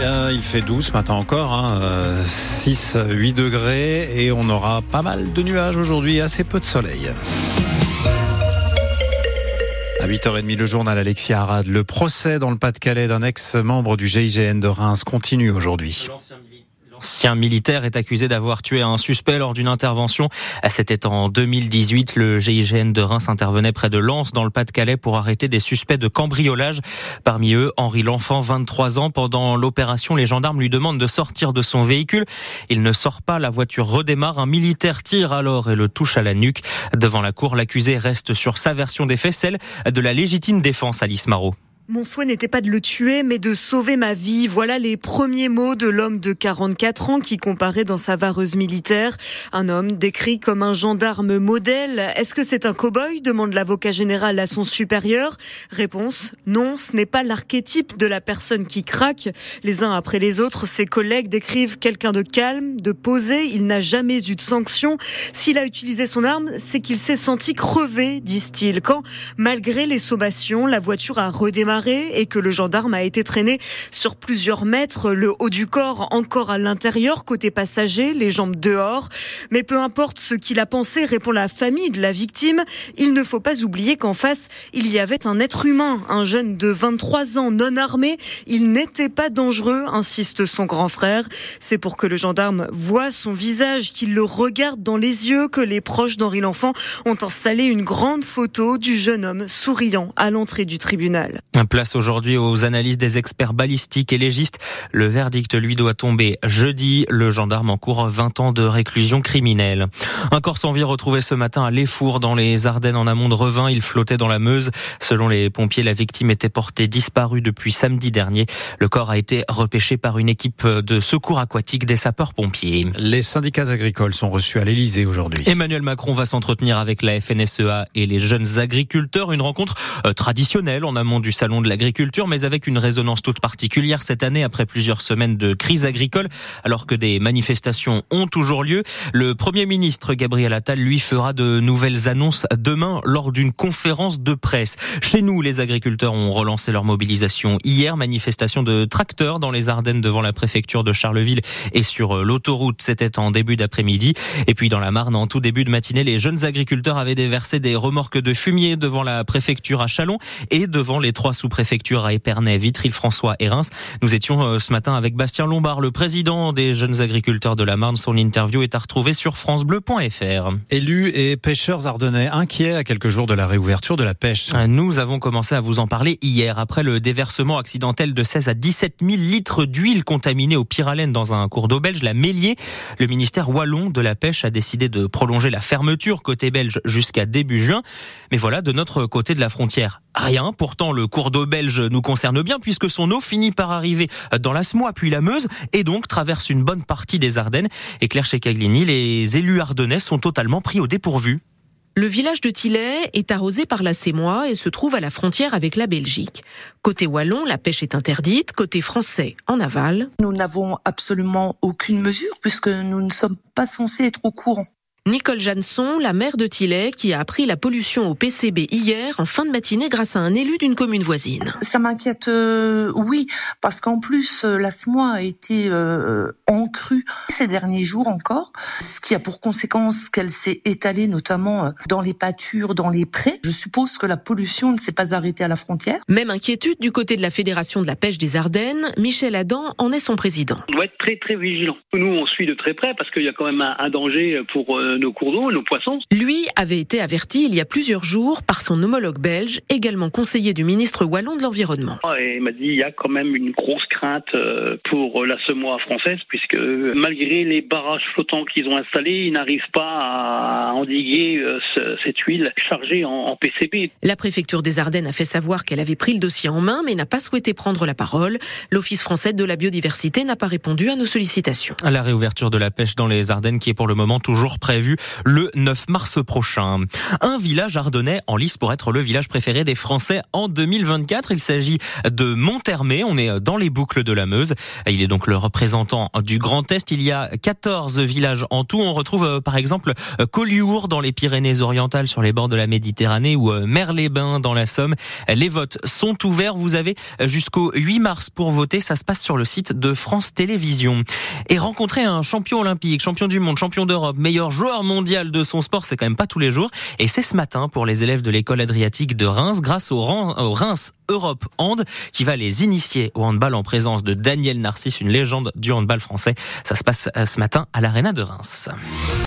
Euh, il fait 12 ce matin encore, hein, euh, 6, 8 degrés et on aura pas mal de nuages aujourd'hui, assez peu de soleil. À 8h30, le journal Alexia Arad. Le procès dans le Pas-de-Calais d'un ex-membre du GIGN de Reims continue aujourd'hui. L'ancien militaire est accusé d'avoir tué un suspect lors d'une intervention. C'était en 2018. Le GIGN de Reims intervenait près de Lens dans le Pas-de-Calais pour arrêter des suspects de cambriolage. Parmi eux, Henri L'Enfant, 23 ans. Pendant l'opération, les gendarmes lui demandent de sortir de son véhicule. Il ne sort pas, la voiture redémarre. Un militaire tire alors et le touche à la nuque. Devant la cour, l'accusé reste sur sa version des faits, celle de la légitime défense, Alice Marot. Mon souhait n'était pas de le tuer, mais de sauver ma vie. Voilà les premiers mots de l'homme de 44 ans qui comparait dans sa vareuse militaire. Un homme décrit comme un gendarme modèle. Est-ce que c'est un cow-boy? demande l'avocat général à son supérieur. Réponse non, ce n'est pas l'archétype de la personne qui craque. Les uns après les autres, ses collègues décrivent quelqu'un de calme, de posé. Il n'a jamais eu de sanction. S'il a utilisé son arme, c'est qu'il s'est senti crevé, disent-ils. Quand, malgré les sommations, la voiture a redémarré et que le gendarme a été traîné sur plusieurs mètres, le haut du corps encore à l'intérieur, côté passager, les jambes dehors. Mais peu importe ce qu'il a pensé, répond la famille de la victime, il ne faut pas oublier qu'en face, il y avait un être humain, un jeune de 23 ans non armé. Il n'était pas dangereux, insiste son grand frère. C'est pour que le gendarme voit son visage, qu'il le regarde dans les yeux, que les proches d'Henri L'Enfant ont installé une grande photo du jeune homme souriant à l'entrée du tribunal. Place aujourd'hui aux analyses des experts balistiques et légistes. Le verdict lui doit tomber jeudi. Le gendarme encourt 20 ans de réclusion criminelle. Un corps sans vie retrouvé ce matin à Léfour dans les Ardennes en amont de Revin. Il flottait dans la Meuse. Selon les pompiers, la victime était portée disparue depuis samedi dernier. Le corps a été repêché par une équipe de secours aquatique des sapeurs-pompiers. Les syndicats agricoles sont reçus à l'Elysée aujourd'hui. Emmanuel Macron va s'entretenir avec la FNSEA et les jeunes agriculteurs. Une rencontre euh, traditionnelle en amont du salon de l'agriculture, mais avec une résonance toute particulière cette année après plusieurs semaines de crise agricole, alors que des manifestations ont toujours lieu. Le Premier ministre Gabriel Attal, lui, fera de nouvelles annonces demain lors d'une conférence de presse. Chez nous, les agriculteurs ont relancé leur mobilisation hier, manifestation de tracteurs dans les Ardennes devant la préfecture de Charleville et sur l'autoroute, c'était en début d'après-midi. Et puis dans la Marne, en tout début de matinée, les jeunes agriculteurs avaient déversé des remorques de fumier devant la préfecture à Chalon et devant les trois sous-préfectures à Épernay, Vitry-le-François et Reims. Nous étions euh, ce matin avec Bastien Lombard, le président des jeunes agriculteurs de la Marne. Son interview est à retrouver sur francebleu.fr. Élus et pêcheurs ardennais inquiets à quelques jours de la réouverture de la pêche. Nous avons commencé à vous en parler hier après le déversement accidentel de 16 à 17 000 litres d'huile contaminée au pyralène dans un cours d'eau belge, la Mélier. Le ministère wallon de la pêche a décidé de prolonger la fermeture côté belge jusqu'à début juin. Mais voilà, de notre côté de la frontière, rien. Pourtant, le cours d'eau belge nous concerne bien puisque son eau finit par arriver dans la Smois puis la Meuse et donc traverse une bonne partie des Ardennes. Et Claire Checaglini, les élus ardennais sont totalement pris au dépourvu. Le village de Tillet est arrosé par la Sémois et se trouve à la frontière avec la Belgique. Côté wallon, la pêche est interdite. Côté français, en aval. Nous n'avons absolument aucune mesure puisque nous ne sommes pas censés être au courant. Nicole Jansson, la maire de Tillet, qui a appris la pollution au PCB hier en fin de matinée grâce à un élu d'une commune voisine. Ça m'inquiète, euh, oui, parce qu'en plus, euh, la SMOA a été euh, en crue ces derniers jours encore, ce qui a pour conséquence qu'elle s'est étalée notamment euh, dans les pâtures, dans les prés. Je suppose que la pollution ne s'est pas arrêtée à la frontière. Même inquiétude du côté de la Fédération de la pêche des Ardennes. Michel Adam en est son président. On doit être très très vigilant. Nous, on suit de très près parce qu'il y a quand même un, un danger pour euh, nos cours d'eau, nos poissons. Lui avait été averti il y a plusieurs jours par son homologue belge, également conseiller du ministre wallon de l'Environnement. Et il m'a dit il y a quand même une grosse crainte euh, pour la semois française puisque malgré les barrages flottants qu'ils ont installés, ils n'arrivent pas à endiguer euh, ce- cette huile chargée en, en PCB. La préfecture des Ardennes a fait savoir qu'elle avait pris le dossier en main, mais n'a pas souhaité prendre la parole. L'Office français de la biodiversité n'a pas répondu à nos sollicitations. La réouverture de la pêche dans les Ardennes qui est pour le moment toujours prévue. Le 9 mars prochain. Un village ardennais en lice pour être le village préféré des Français en 2024. Il s'agit de Monthermé. On est dans les boucles de la Meuse. Il est donc le représentant du Grand Est. Il y a 14 villages en tout. On retrouve euh, par exemple Collioure dans les Pyrénées-Orientales sur les bords de la Méditerranée ou euh, Merles-les-Bains dans la Somme. Les votes sont ouverts. Vous avez jusqu'au 8 mars pour voter. Ça se passe sur le site de France Télévisions. Et rencontrer un champion olympique, champion du monde, champion d'Europe, meilleur joueur mondial de son sport, c'est quand même pas tous les jours. Et c'est ce matin pour les élèves de l'école adriatique de Reims grâce au Reims Europe Hand qui va les initier au handball en présence de Daniel Narcisse, une légende du handball français. Ça se passe euh, ce matin à l'Arena de Reims.